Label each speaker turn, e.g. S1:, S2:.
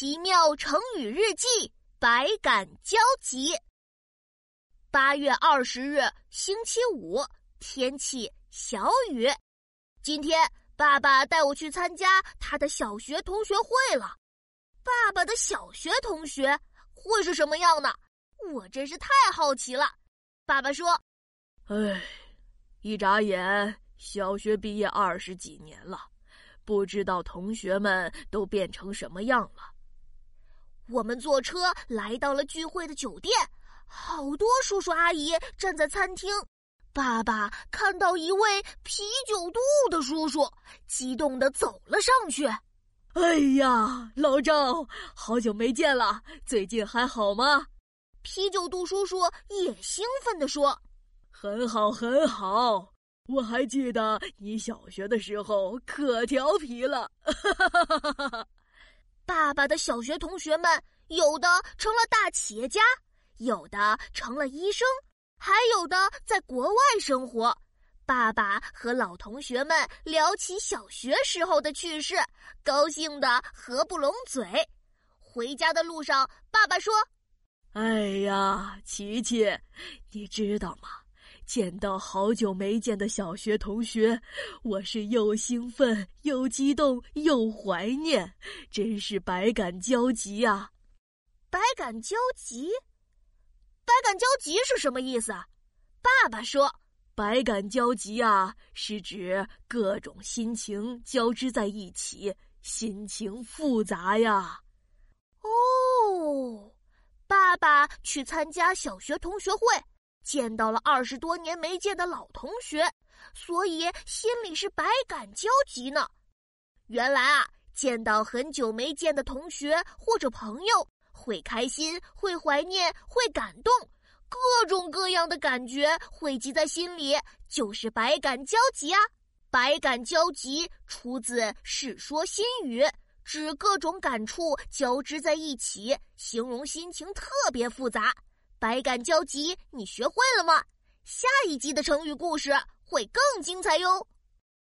S1: 奇妙成语日记，百感交集。八月二十日，星期五，天气小雨。今天爸爸带我去参加他的小学同学会了。爸爸的小学同学会是什么样呢？我真是太好奇了。爸爸说：“
S2: 哎，一眨眼，小学毕业二十几年了。”不知道同学们都变成什么样了。
S1: 我们坐车来到了聚会的酒店，好多叔叔阿姨站在餐厅。爸爸看到一位啤酒肚的叔叔，激动的走了上去。
S2: 哎呀，老赵，好久没见了，最近还好吗？
S1: 啤酒肚叔叔也兴奋地说：“
S2: 很好，很好。”我还记得你小学的时候可调皮了，
S1: 爸爸的小学同学们有的成了大企业家，有的成了医生，还有的在国外生活。爸爸和老同学们聊起小学时候的趣事，高兴的合不拢嘴。回家的路上，爸爸说：“
S2: 哎呀，琪琪，你知道吗？”见到好久没见的小学同学，我是又兴奋又激动又怀念，真是百感交集呀！
S1: 百感交集，百感交集是什么意思？爸爸说，
S2: 百感交集啊，是指各种心情交织在一起，心情复杂呀。
S1: 哦，爸爸去参加小学同学会。见到了二十多年没见的老同学，所以心里是百感交集呢。原来啊，见到很久没见的同学或者朋友，会开心，会怀念，会感动，各种各样的感觉汇集在心里，就是百感交集啊。百感交集出自《世说新语》，指各种感触交织在一起，形容心情特别复杂。百感交集，你学会了吗？下一集的成语故事会更精彩哟。